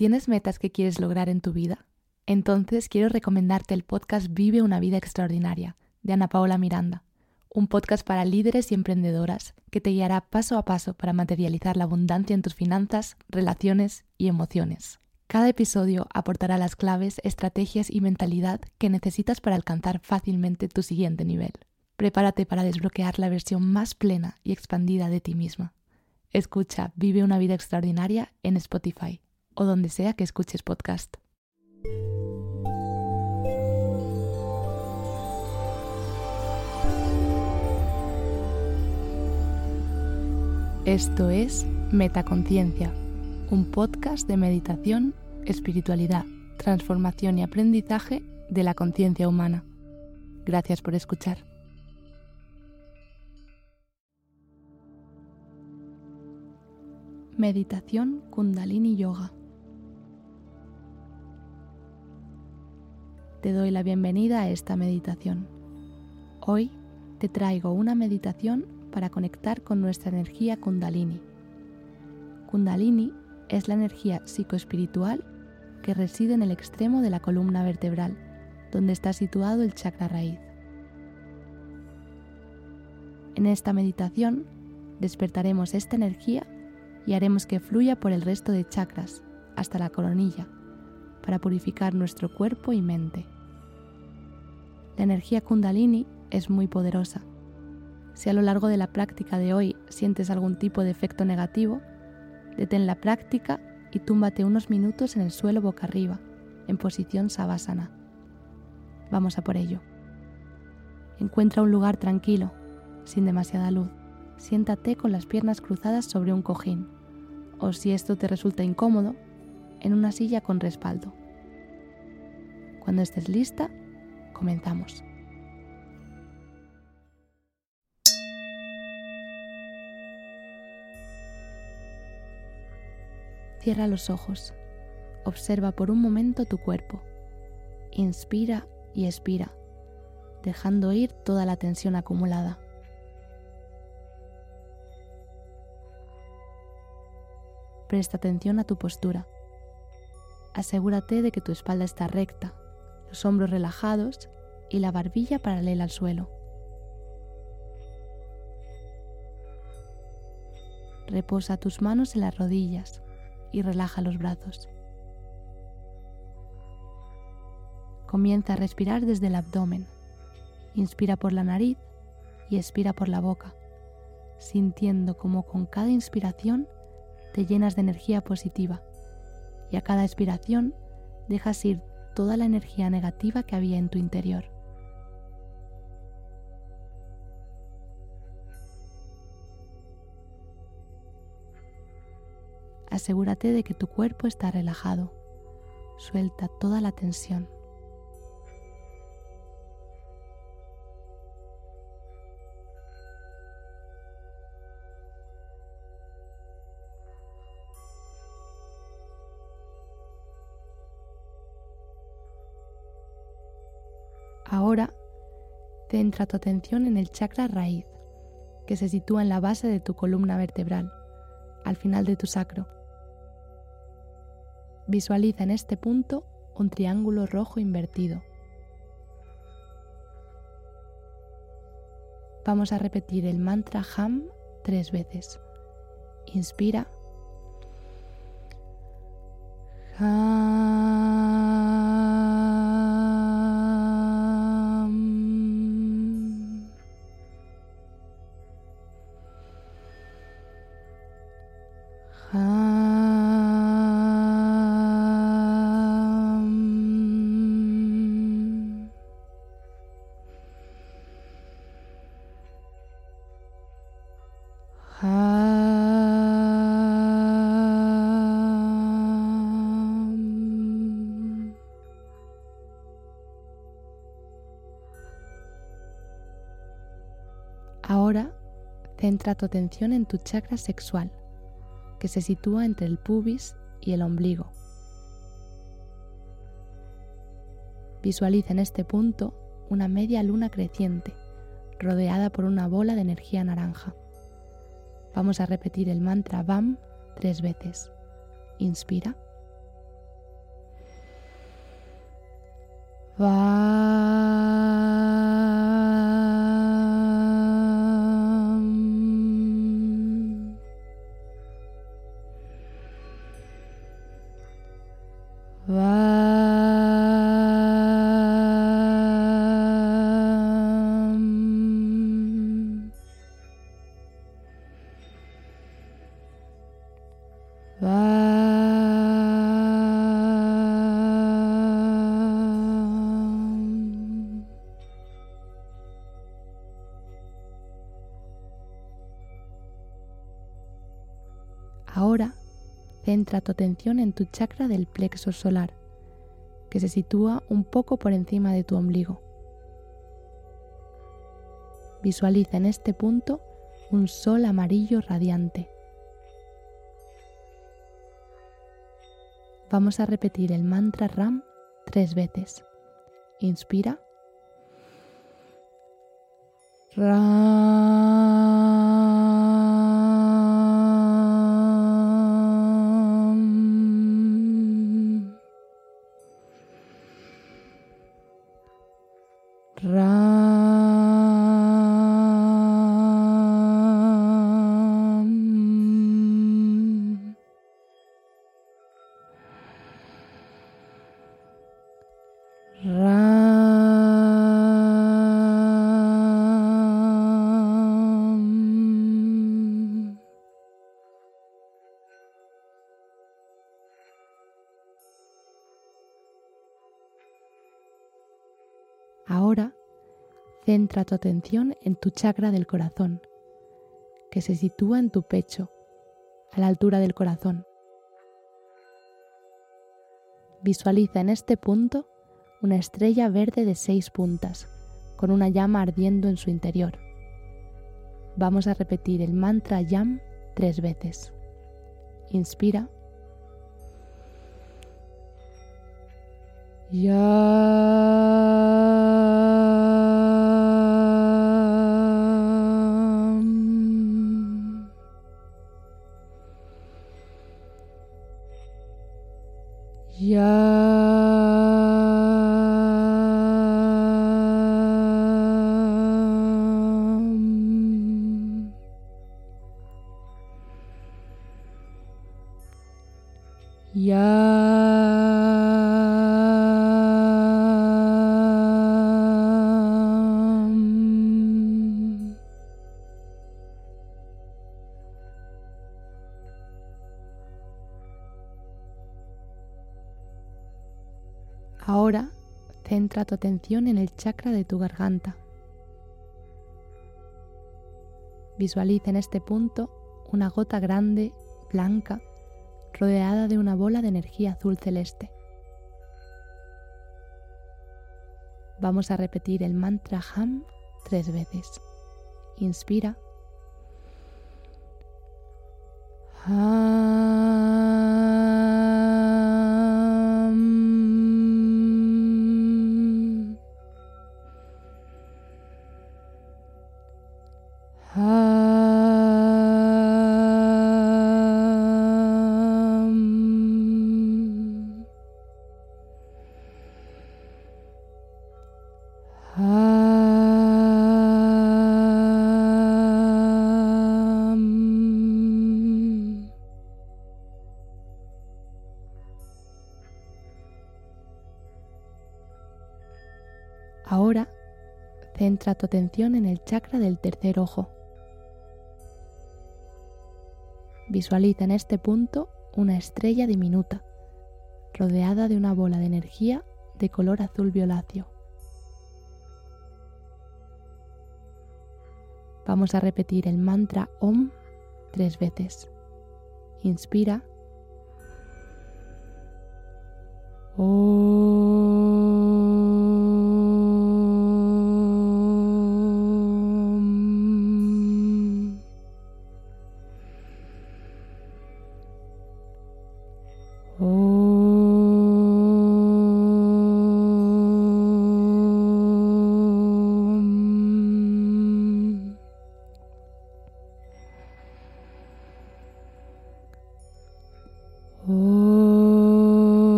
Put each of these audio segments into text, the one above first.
¿Tienes metas que quieres lograr en tu vida? Entonces quiero recomendarte el podcast Vive una vida extraordinaria de Ana Paola Miranda, un podcast para líderes y emprendedoras que te guiará paso a paso para materializar la abundancia en tus finanzas, relaciones y emociones. Cada episodio aportará las claves, estrategias y mentalidad que necesitas para alcanzar fácilmente tu siguiente nivel. Prepárate para desbloquear la versión más plena y expandida de ti misma. Escucha Vive una vida extraordinaria en Spotify o donde sea que escuches podcast. Esto es Metaconciencia, un podcast de meditación, espiritualidad, transformación y aprendizaje de la conciencia humana. Gracias por escuchar. Meditación Kundalini Yoga. Te doy la bienvenida a esta meditación. Hoy te traigo una meditación para conectar con nuestra energía Kundalini. Kundalini es la energía psicoespiritual que reside en el extremo de la columna vertebral, donde está situado el chakra raíz. En esta meditación despertaremos esta energía y haremos que fluya por el resto de chakras hasta la coronilla para purificar nuestro cuerpo y mente. La energía kundalini es muy poderosa. Si a lo largo de la práctica de hoy sientes algún tipo de efecto negativo, detén la práctica y túmbate unos minutos en el suelo boca arriba, en posición savasana. Vamos a por ello. Encuentra un lugar tranquilo, sin demasiada luz. Siéntate con las piernas cruzadas sobre un cojín, o si esto te resulta incómodo, en una silla con respaldo. Cuando estés lista, comenzamos. Cierra los ojos. Observa por un momento tu cuerpo. Inspira y expira, dejando ir toda la tensión acumulada. Presta atención a tu postura. Asegúrate de que tu espalda está recta, los hombros relajados y la barbilla paralela al suelo. Reposa tus manos en las rodillas y relaja los brazos. Comienza a respirar desde el abdomen. Inspira por la nariz y expira por la boca, sintiendo como con cada inspiración te llenas de energía positiva y a cada expiración dejas ir toda la energía negativa que había en tu interior. Asegúrate de que tu cuerpo está relajado. Suelta toda la tensión. Ahora, centra tu atención en el chakra raíz, que se sitúa en la base de tu columna vertebral, al final de tu sacro. Visualiza en este punto un triángulo rojo invertido. Vamos a repetir el mantra HAM tres veces. Inspira. Ahora Centra tu atención en tu chakra sexual, que se sitúa entre el pubis y el ombligo. Visualiza en este punto una media luna creciente, rodeada por una bola de energía naranja. Vamos a repetir el mantra BAM tres veces. Inspira. Va. Ahora centra tu atención en tu chakra del plexo solar, que se sitúa un poco por encima de tu ombligo. Visualiza en este punto un sol amarillo radiante. Vamos a repetir el mantra Ram tres veces. Inspira. Ahora centra tu atención en tu chakra del corazón, que se sitúa en tu pecho, a la altura del corazón. Visualiza en este punto una estrella verde de seis puntas, con una llama ardiendo en su interior. Vamos a repetir el mantra Yam tres veces. Inspira. Ahora centra tu atención en el chakra de tu garganta. Visualiza en este punto una gota grande, blanca, rodeada de una bola de energía azul celeste. Vamos a repetir el mantra Ham tres veces. Inspira. Ahora centra tu atención en el chakra del tercer ojo. Visualiza en este punto una estrella diminuta, rodeada de una bola de energía de color azul violáceo. Vamos a repetir el mantra OM tres veces. Inspira.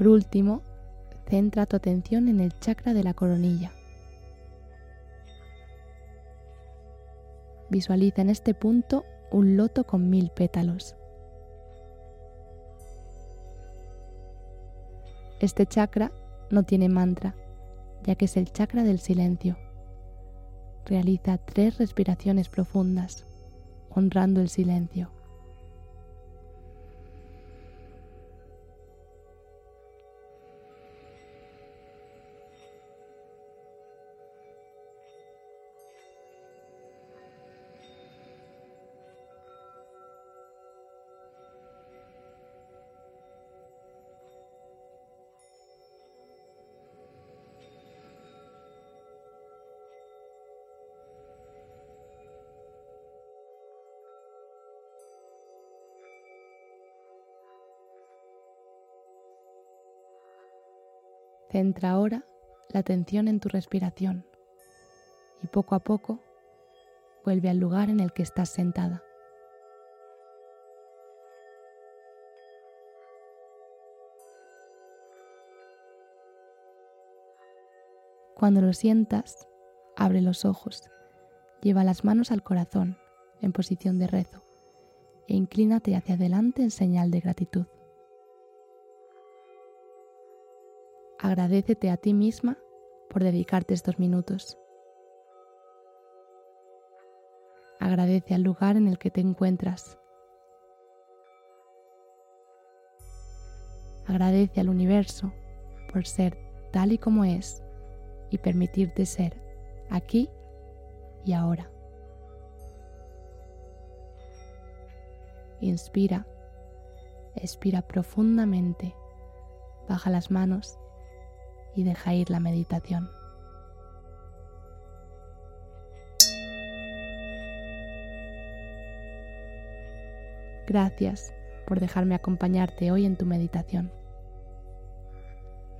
Por último, centra tu atención en el chakra de la coronilla. Visualiza en este punto un loto con mil pétalos. Este chakra no tiene mantra, ya que es el chakra del silencio. Realiza tres respiraciones profundas, honrando el silencio. Centra ahora la atención en tu respiración y poco a poco vuelve al lugar en el que estás sentada. Cuando lo sientas, abre los ojos, lleva las manos al corazón en posición de rezo e inclínate hacia adelante en señal de gratitud. Agradecete a ti misma por dedicarte estos minutos. Agradece al lugar en el que te encuentras. Agradece al universo por ser tal y como es y permitirte ser aquí y ahora. Inspira, expira profundamente, baja las manos y deja ir la meditación. Gracias por dejarme acompañarte hoy en tu meditación.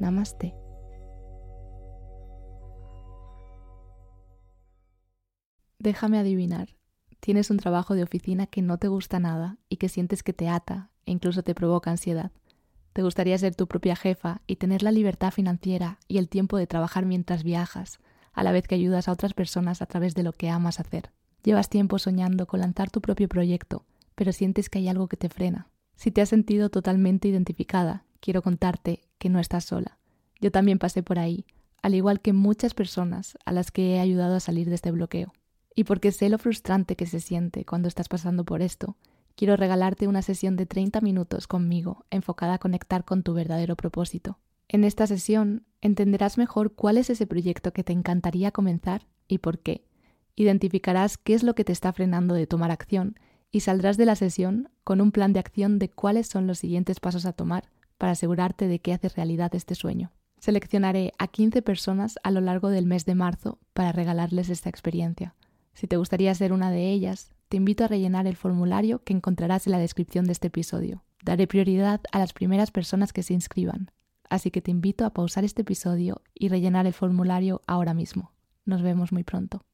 Namaste. Déjame adivinar. Tienes un trabajo de oficina que no te gusta nada y que sientes que te ata e incluso te provoca ansiedad. Te gustaría ser tu propia jefa y tener la libertad financiera y el tiempo de trabajar mientras viajas, a la vez que ayudas a otras personas a través de lo que amas hacer. Llevas tiempo soñando con lanzar tu propio proyecto, pero sientes que hay algo que te frena. Si te has sentido totalmente identificada, quiero contarte que no estás sola. Yo también pasé por ahí, al igual que muchas personas a las que he ayudado a salir de este bloqueo. Y porque sé lo frustrante que se siente cuando estás pasando por esto, quiero regalarte una sesión de 30 minutos conmigo enfocada a conectar con tu verdadero propósito. En esta sesión entenderás mejor cuál es ese proyecto que te encantaría comenzar y por qué. Identificarás qué es lo que te está frenando de tomar acción y saldrás de la sesión con un plan de acción de cuáles son los siguientes pasos a tomar para asegurarte de que haces realidad este sueño. Seleccionaré a 15 personas a lo largo del mes de marzo para regalarles esta experiencia. Si te gustaría ser una de ellas, te invito a rellenar el formulario que encontrarás en la descripción de este episodio. Daré prioridad a las primeras personas que se inscriban, así que te invito a pausar este episodio y rellenar el formulario ahora mismo. Nos vemos muy pronto.